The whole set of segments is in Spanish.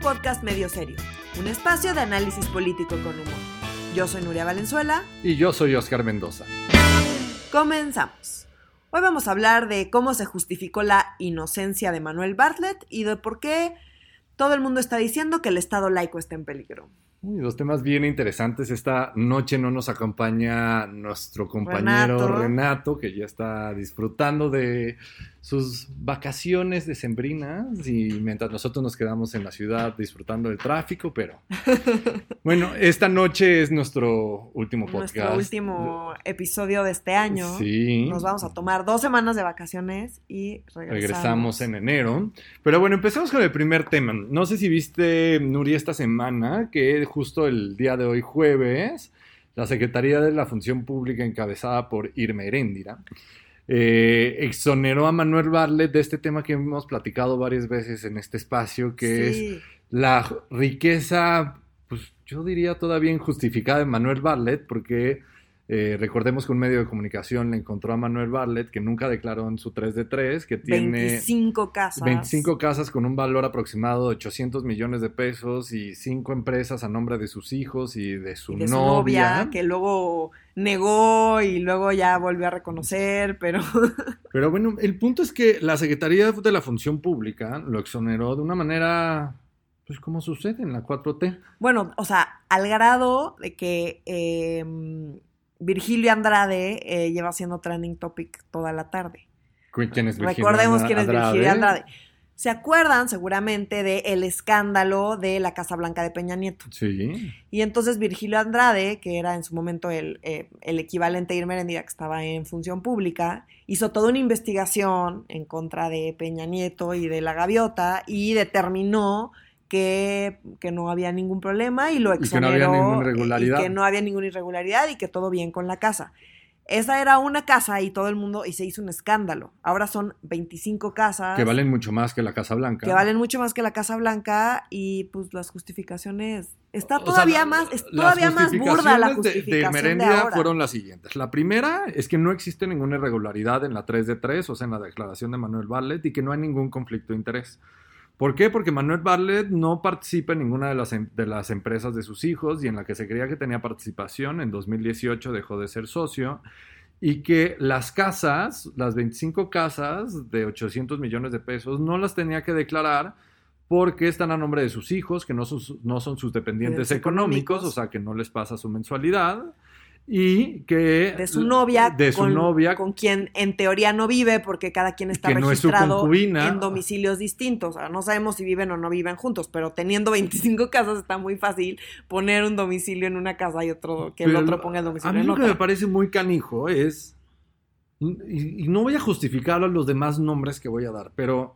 podcast medio serio, un espacio de análisis político con humor. Yo soy Nuria Valenzuela. Y yo soy Oscar Mendoza. Comenzamos. Hoy vamos a hablar de cómo se justificó la inocencia de Manuel Bartlett y de por qué todo el mundo está diciendo que el Estado laico está en peligro. Uy, dos temas bien interesantes. Esta noche no nos acompaña nuestro compañero Renato. Renato, que ya está disfrutando de sus vacaciones decembrinas y mientras nosotros nos quedamos en la ciudad disfrutando del tráfico, pero bueno, esta noche es nuestro último podcast. Nuestro último episodio de este año. Sí. Nos vamos a tomar dos semanas de vacaciones y regresamos. Regresamos en enero. Pero bueno, empecemos con el primer tema. No sé si viste, Nuri, esta semana, que justo el día de hoy, jueves, la Secretaría de la Función Pública, encabezada por Irma Heréndira, eh, exoneró a Manuel Barlet de este tema que hemos platicado varias veces en este espacio, que es la riqueza, yo diría todavía injustificada de Manuel Barlet, porque eh, recordemos que un medio de comunicación le encontró a Manuel Barlet, que nunca declaró en su 3 de 3, que tiene 25 casas. 25 casas con un valor aproximado de 800 millones de pesos y 5 empresas a nombre de sus hijos y de su, y de su novia. novia, que luego negó y luego ya volvió a reconocer, pero Pero bueno, el punto es que la Secretaría de la Función Pública lo exoneró de una manera, pues como sucede en la 4T. bueno, o sea, al grado de que eh, Virgilio Andrade eh, lleva siendo trending topic toda la tarde. ¿Quién es Virginia Recordemos quién es? Virgilio Andrade. ¿Se acuerdan seguramente del escándalo de la Casa Blanca de Peña Nieto? Sí. Y entonces Virgilio Andrade, que era en su momento el, eh, el equivalente a Irma Heréndira, que estaba en función pública, hizo toda una investigación en contra de Peña Nieto y de la gaviota y determinó que, que no había ningún problema y lo Y que no había exoneró. ninguna irregularidad. Y que no había ninguna irregularidad y que todo bien con la casa. Esa era una casa y todo el mundo, y se hizo un escándalo. Ahora son 25 casas Que valen mucho más que la Casa Blanca. que valen mucho más que la Casa Blanca y pues las justificaciones está O sea, todavía más es las todavía más burda la de- justificación de, de, Merendira ahora. fueron las siguientes. La primera es que no existe ninguna irregularidad en la 3 de 3, o sea, en la declaración de Manuel Barlet, y que no hay ningún conflicto de interés. ¿Por qué? Porque Manuel Barlet no participa en ninguna de las, em- de las empresas de sus hijos y en la que se creía que tenía participación, en 2018 dejó de ser socio, y que las casas, las 25 casas de 800 millones de pesos, no las tenía que declarar porque están a nombre de sus hijos, que no son, su- no son sus dependientes Dependientes económicos, económicos. o sea, que no les pasa su mensualidad, y que... de su novia De su con, novia, con quien en teoría no vive porque cada quien está no es registrado en domicilios distintos. O sea, no sabemos si viven o no viven juntos, pero teniendo 25 casas está muy fácil poner un domicilio en una casa y otro que el otro ponga el domicilio A mí en lo que me parece muy canijo es, y, y no voy a justificar los demás nombres que voy a dar, pero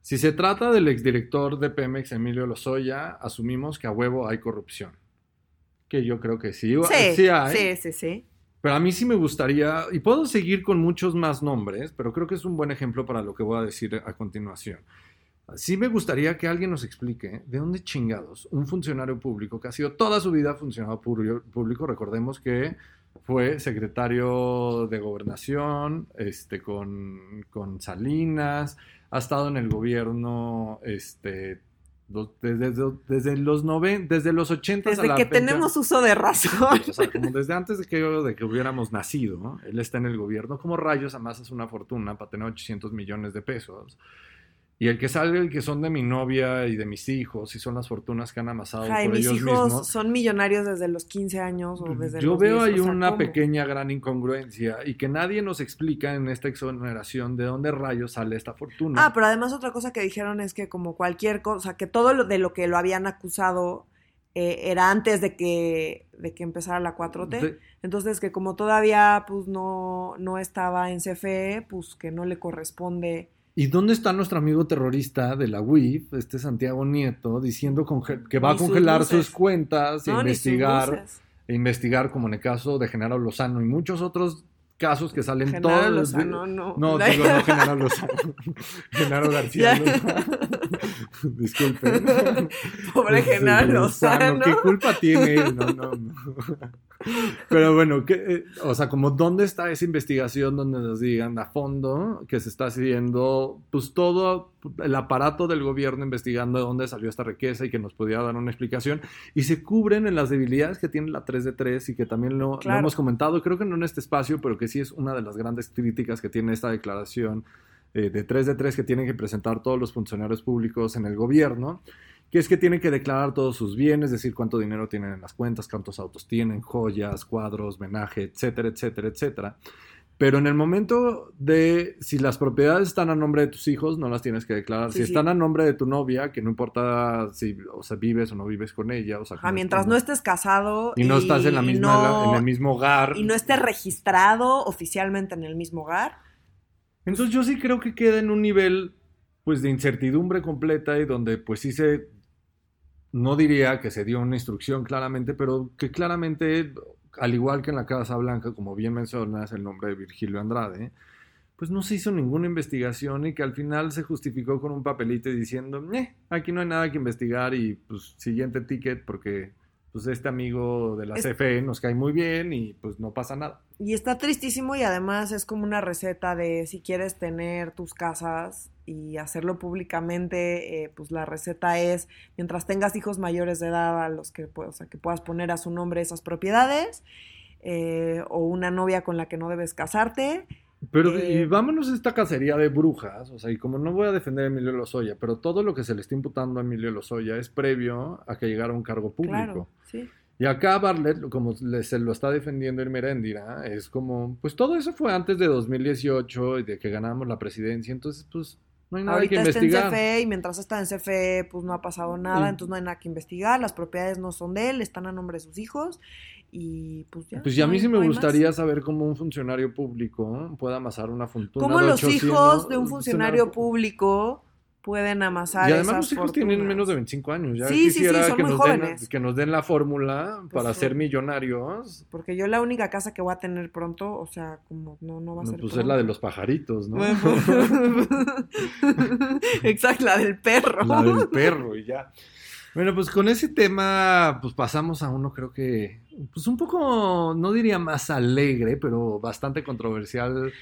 si se trata del exdirector de Pemex, Emilio Lozoya, asumimos que a huevo hay corrupción. Que yo creo que sí, Sí, sí hay. sí, sí, sí. Pero a mí sí me gustaría, y puedo seguir con muchos más nombres, pero creo que es un buen ejemplo para lo que voy a decir a continuación. Sí me gustaría que alguien nos explique de dónde chingados un funcionario público que ha sido toda su vida funcionario público, recordemos que fue secretario de gobernación este, con, con Salinas, ha estado en el gobierno este, desde, desde los noven, desde los 80 a Desde la que tenemos uso de razón. O sea, como desde antes de que, de que hubiéramos nacido, ¿no? él está en el gobierno. ¿Cómo rayos amasas una fortuna para tener 800 millones de pesos? Y el que sale, el que son de mi novia y de mis hijos, y son las fortunas que han amasado Ay, por mis ellos hijos mismos. son millonarios desde los 15 años o desde Yo los veo 10, ahí o sea, una ¿cómo? pequeña gran incongruencia y que nadie nos explica en esta exoneración de dónde rayos sale esta fortuna. Ah, pero además otra cosa que dijeron es que como cualquier cosa, que todo lo de lo que lo habían acusado eh, era antes de que, de que empezara la 4T. De- Entonces que como todavía pues no, no estaba en CFE, pues que no le corresponde. ¿Y dónde está nuestro amigo terrorista de la UIF, este Santiago Nieto, diciendo que va a Ni sus congelar luces. sus cuentas, e No, sus investigar, e investigar como en el caso de Genaro Lozano y muchos otros casos que salen Genaro todos los Lozano, no. No, digo, no Genaro Lozano. Genaro García. Lozano. Disculpen. Pobre Este, Genaro Lozano. ¿Qué culpa tiene él? No, no, no. Pero bueno, ¿qué, eh, o sea, como dónde está esa investigación donde nos digan a fondo que se está haciendo, pues todo el aparato del gobierno investigando de dónde salió esta riqueza y que nos pudiera dar una explicación. Y se cubren en las debilidades que tiene la 3 de 3 y que también lo, lo hemos comentado, creo que no en este espacio, pero que sí es una de las grandes críticas que tiene esta declaración eh, de 3 de 3 que tienen que presentar todos los funcionarios públicos en el gobierno, que es que tienen que declarar todos sus bienes, decir cuánto dinero tienen en las cuentas, cuántos autos tienen, joyas, cuadros, menaje, etcétera, etcétera, etcétera. Pero en el momento de si las propiedades están a nombre de tus hijos, no las tienes que declarar. si están a nombre de tu novia, que no importa si o sea, vives o no vives con ella. O sea, mientras no estés casado. Y, no estás en, la misma, en el mismo hogar. Y no estés registrado oficialmente en el mismo hogar. Entonces yo sí creo que queda en un nivel pues de incertidumbre completa y donde pues sí se, no diría que se dio una instrucción claramente, pero que claramente al igual que en la Casa Blanca, como bien mencionas el nombre de Virgilio Andrade, pues no se hizo ninguna investigación y que al final se justificó con un papelito diciendo, eh, aquí no hay nada que investigar y pues siguiente ticket porque pues este amigo de la CFE nos cae muy bien y pues no pasa nada. Y está tristísimo y además es como una receta de si quieres tener tus casas y hacerlo públicamente, eh, pues la receta es mientras tengas hijos mayores de edad a los que, o sea, que puedas poner a su nombre esas propiedades eh, o una novia con la que no debes casarte pero y eh, vámonos a esta cacería de brujas, o sea, y como no voy a defender a Emilio Lozoya, pero todo lo que se le está imputando a Emilio Lozoya es previo a que llegara a un cargo público. Claro, sí. Y acá Bartlett, como se lo está defendiendo Irmeréndira, es como, pues todo eso fue antes de 2018 y de que ganamos la presidencia, entonces pues no hay nada que investigar. Está en CFE y mientras está en CFE pues no ha pasado nada, entonces no hay nada que investigar, las propiedades no son de él, están a nombre de sus hijos y pues ya. Pues ya a mí sí me gustaría saber cómo un funcionario público puede amasar una fortuna. ¿Cómo los hijos de un funcionario público pueden amasar Y además los hijos tienen menos de 25 años. Ya sí, quisiera sí, sí, que, nos Den, que nos den la fórmula pues para ser millonarios. Porque yo la única casa que voy a tener pronto, o sea, como no, no va a ser Pues es la de los pajaritos, ¿no? Exacto, la del perro. La del perro y ya. Bueno, pues con ese tema, pues pasamos a uno, creo que, pues un poco, no diría más alegre, pero bastante controversial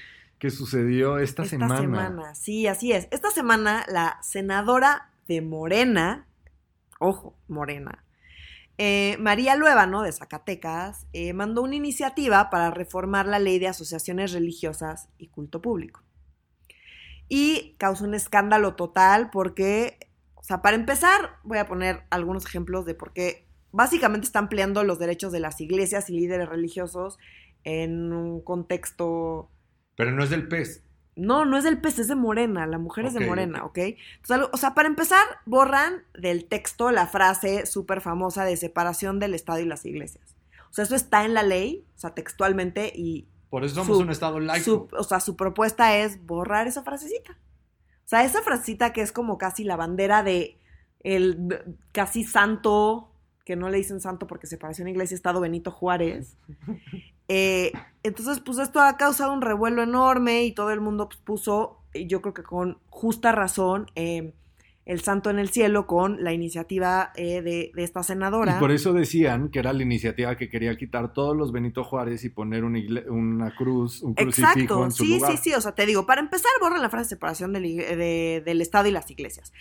que sucedió esta, semana. Esta semana, sí, así es. Esta semana la senadora de Morena, ojo, Morena, eh, María Luébano de Zacatecas, eh, mandó una iniciativa para reformar la ley de asociaciones religiosas y culto público. Y causó un escándalo total porque o sea, para empezar, voy a poner algunos ejemplos de por qué básicamente están ampliando los derechos de las iglesias y líderes religiosos en un contexto... Pero no es del pez. No, no es del pez, es de Morena, la mujer es de Morena, ¿ok? Entonces, o sea, para empezar, borran del texto la frase súper famosa de separación del Estado y las iglesias. O sea, eso está en la ley, o sea, textualmente, y... Por eso somos un Estado laico. o sea, su propuesta es borrar esa frasecita. O sea, esa frasita que es como casi la bandera de el casi santo, que no le dicen santo porque se pareció iglesia estado Benito Juárez. Eh, entonces, pues esto ha causado un revuelo enorme y todo el mundo pues, puso, yo creo que con justa razón, eh, el santo en el cielo con la iniciativa eh, de, esta senadora. Y por eso decían que era la iniciativa que quería quitar todos los Benito Juárez y poner una, cruz, un crucifijo en su sí, lugar. Sí, sí, o sea, te digo, para empezar, borran la frase de separación del, del Estado y las iglesias.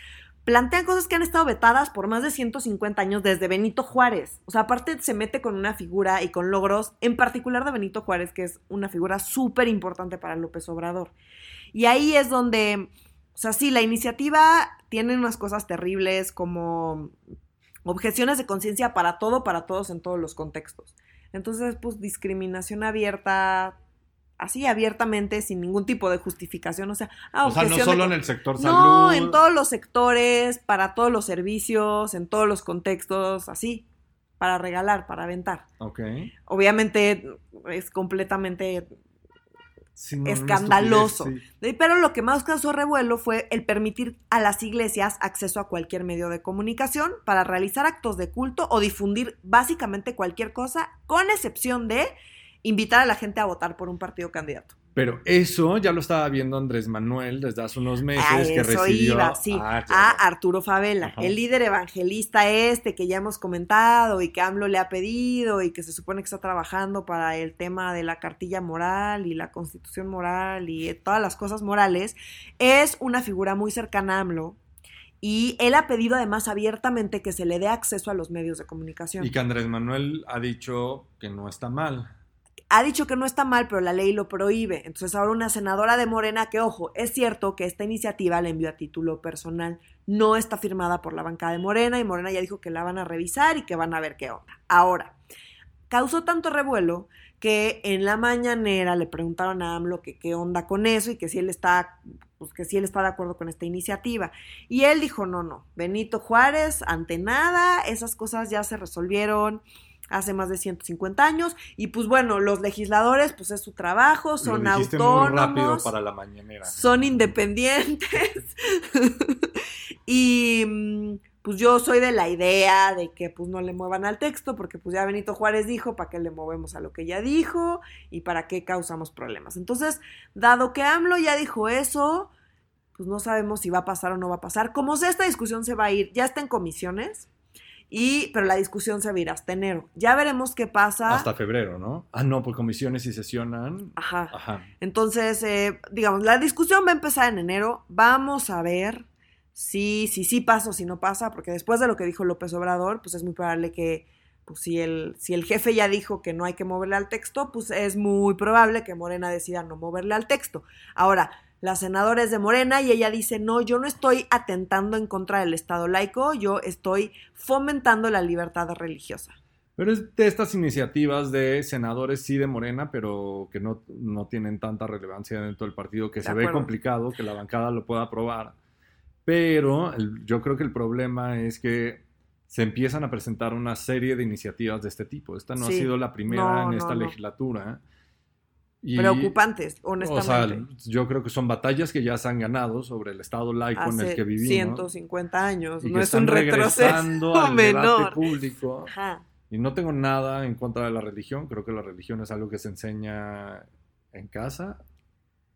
Plantean cosas que han estado vetadas por más de 150 años desde Benito Juárez. O sea, aparte se mete con una figura y con logros, en particular de Benito Juárez, que es una figura súper importante para López Obrador. Y ahí es donde o sea, sí, la iniciativa tiene unas cosas terribles como objeciones de conciencia para todo, para todos en todos los contextos. Entonces, pues discriminación abierta, así abiertamente, sin ningún tipo de justificación. O sea, ah, o sea no solo en el sector salud. No, en todos los sectores, para todos los servicios, en todos los contextos, así, para regalar, para aventar. Ok. Obviamente es completamente escandaloso. Pero lo que más causó revuelo fue el permitir a las iglesias acceso a cualquier medio de comunicación para realizar actos de culto o difundir básicamente cualquier cosa, con excepción de invitar a la gente a votar por un partido candidato. Pero eso ya lo estaba viendo Andrés Manuel desde hace unos meses A que recibió iba, sí, Ah, a. Arturo Favela, Ajá. el líder evangelista este que ya hemos comentado y que AMLO le ha pedido y que se supone que está trabajando para el tema de la cartilla moral y la constitución moral y todas las cosas morales, es una figura muy cercana a AMLO y él ha pedido además abiertamente que se le dé acceso a los medios de comunicación. Y que Andrés Manuel ha dicho que no está mal. Ha dicho que no está mal, pero la ley lo prohíbe. Entonces ahora una senadora de Morena, que ojo, es cierto que esta iniciativa la envió a título personal, no está firmada por la bancada de Morena y Morena ya dijo que la van a revisar y que van a ver qué onda. Ahora, causó tanto revuelo que en la mañanera le preguntaron a AMLO que qué onda con eso y que si él está pues que si él está de acuerdo con esta iniciativa. Y él dijo, no, no, Benito Juárez, ante nada, esas cosas ya se resolvieron hace más de 150 años y pues bueno, los legisladores pues es su trabajo, son Lo autónomos, muy rápido para la mañanera. son independientes y mm, pues yo soy de la idea de que pues no le muevan al texto porque pues ya Benito Juárez dijo para qué le movemos a lo que ya dijo y para qué causamos problemas. Entonces, dado que AMLO ya dijo eso, pues no sabemos si va a pasar o no va a pasar. Como sea, esta discusión se va a ir, ya está en comisiones. Y, pero la discusión se va a ir hasta enero. Ya veremos qué pasa. Hasta febrero, ¿no? Ah, no, pues comisiones y sesionan. Ajá. Ajá. Entonces, eh, digamos, la discusión va a empezar en enero. Vamos a ver si sí si, si pasa o si no pasa, porque después de lo que dijo López Obrador, pues es muy probable que, pues si el, si el jefe ya dijo que no hay que moverle al texto, pues es muy probable que Morena decida no moverle al texto. Ahora, la senadora es de Morena y ella dice, no, yo no estoy atentando en contra del Estado laico, yo estoy fomentando la libertad religiosa. Pero es de estas iniciativas de senadores, sí de Morena, pero que no, no tienen tanta relevancia dentro del partido, que De se ve complicado que la bancada lo pueda aprobar. Pero el- yo creo que el problema es que se empiezan a presentar una serie de iniciativas de este tipo. Esta no Sí. ha sido la primera No, en esta no. legislatura. Y- Preocupantes, O honestamente. sea, yo creo que son batallas que ya se han ganado sobre el Estado laico en el Hace que vivimos. 150 años, y no que es están un regresando retroceso al debate menor. público. Ajá. Y no tengo nada en contra de la religión. Creo que la religión es algo que se enseña en casa,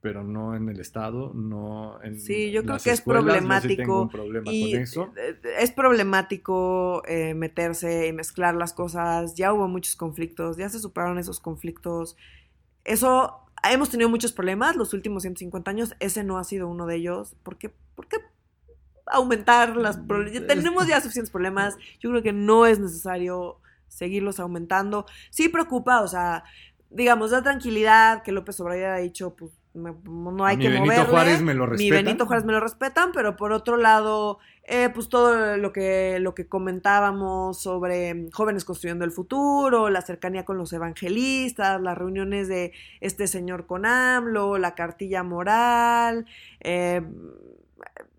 pero no en el Estado, no en Sí, yo creo las que es escuelas. Problemático un problema Y con eso. eh, es problemático eh, meterse y mezclar las cosas. Ya hubo muchos conflictos, ya se superaron esos conflictos. Eso, hemos tenido muchos problemas los últimos 150 años. Ese no ha sido uno de ellos. ¿Por qué? ¿Por qué aumentar las problemas? Tenemos ya suficientes problemas. Yo creo que no es necesario seguirlos aumentando. Sí preocupa, o sea, digamos, da tranquilidad que López Obrador ha dicho, pues me- no hay mi que Benito moverle. Juárez me lo Mi respetan. Benito Juárez me lo respetan, pero por otro lado, eh, pues todo lo que, lo que comentábamos sobre jóvenes construyendo el futuro, la cercanía con los evangelistas, las reuniones de este señor con AMLO, la cartilla moral, eh,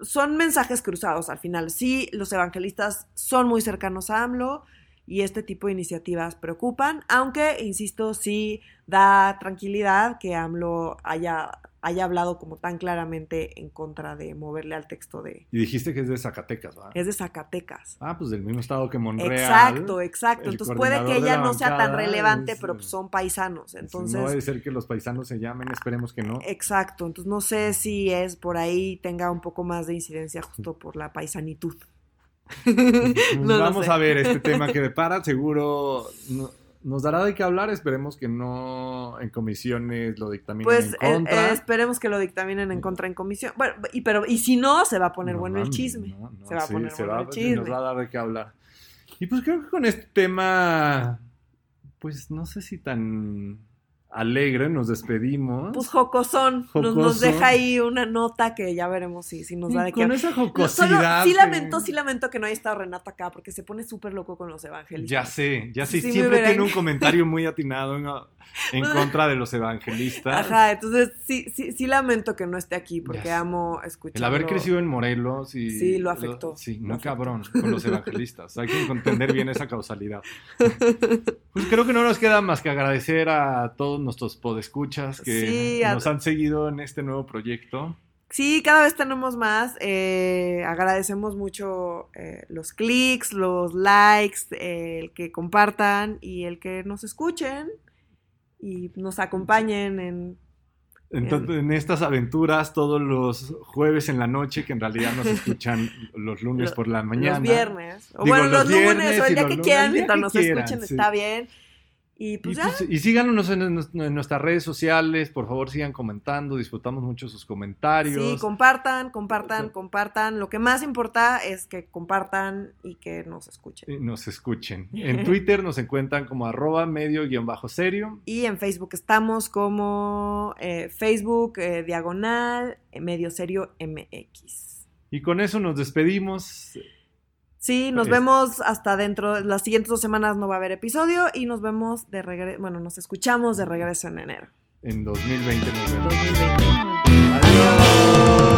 son mensajes cruzados al final. Sí, los evangelistas son muy cercanos a AMLO y este tipo de iniciativas preocupan, aunque, insisto, sí da tranquilidad que AMLO haya, haya hablado como tan claramente en contra de moverle al texto de... Y dijiste que es de Zacatecas, ¿verdad? Es de Zacatecas. Ah, pues del mismo estado que Monreal. Exacto, exacto. Entonces puede que ella la no sea tan relevante, es, pero eh, pues son paisanos. Entonces, no debe ser que los paisanos se llamen, esperemos que no. Exacto, entonces no sé si es por ahí tenga un poco más de incidencia justo por la paisanitud. No Vamos a ver este tema que depara, seguro no- nos dará de qué hablar, esperemos que no en comisiones lo dictaminen Pues en eh, contra. eh, esperemos que lo dictaminen en contra en comisión. Bueno, y, pero, y si no, se va a poner No bueno el chisme. no, se va a poner bueno va- el chisme. Nos va a dar de qué hablar. Y pues creo que con este tema, pues no sé si tan alegre nos despedimos. Pues jocosón, nos, deja ahí una nota que ya veremos si, si nos da de qué con esa Solo- jocosidad. sí que- lamento, sí lamento que no haya estado Renato acá porque se pone súper loco con los evangelistas. Ya sé, ya sé, Sí, siempre tiene un comentario muy atinado en, en contra de los evangelistas. Ajá, entonces sí, sí, sí lamento que no esté aquí porque amo escuchar. El haber crecido en Morelos y... Sí, lo afectó, Sí, no cabrón, con los evangelistas. Hay que entender bien esa causalidad. Pues creo que no nos queda más que agradecer a todos nuestros podescuchas que Sí, nos han seguido en este nuevo proyecto. Sí, cada vez tenemos más. eh, agradecemos mucho eh, los clics, los likes, eh, el que compartan y el que nos escuchen y nos acompañen en Entonces, en estas aventuras todos los jueves en la noche, que en realidad nos escuchan los lunes por la mañana. Los viernes. O Digo, bueno, los, los lunes o el día que quieran, mientras nos escuchen, sí. está bien. Y Y, pues ya. pues, y síganos en, en nuestras redes sociales, por favor sigan comentando, disfrutamos mucho sus comentarios. Sí, compartan, compartan, compartan. Lo que más importa es que compartan y que nos escuchen. y nos escuchen. En Twitter nos encuentran como arroba medio guion bajo serio. Y en Facebook estamos como eh, Facebook eh, diagonal eh, medio serio MX. Y con eso nos despedimos. Sí, nos vemos hasta dentro. Las siguientes dos semanas no va a haber episodio y nos vemos de regreso. Bueno, nos escuchamos de regreso en enero En 2020 nos vemos. 2020. Adiós.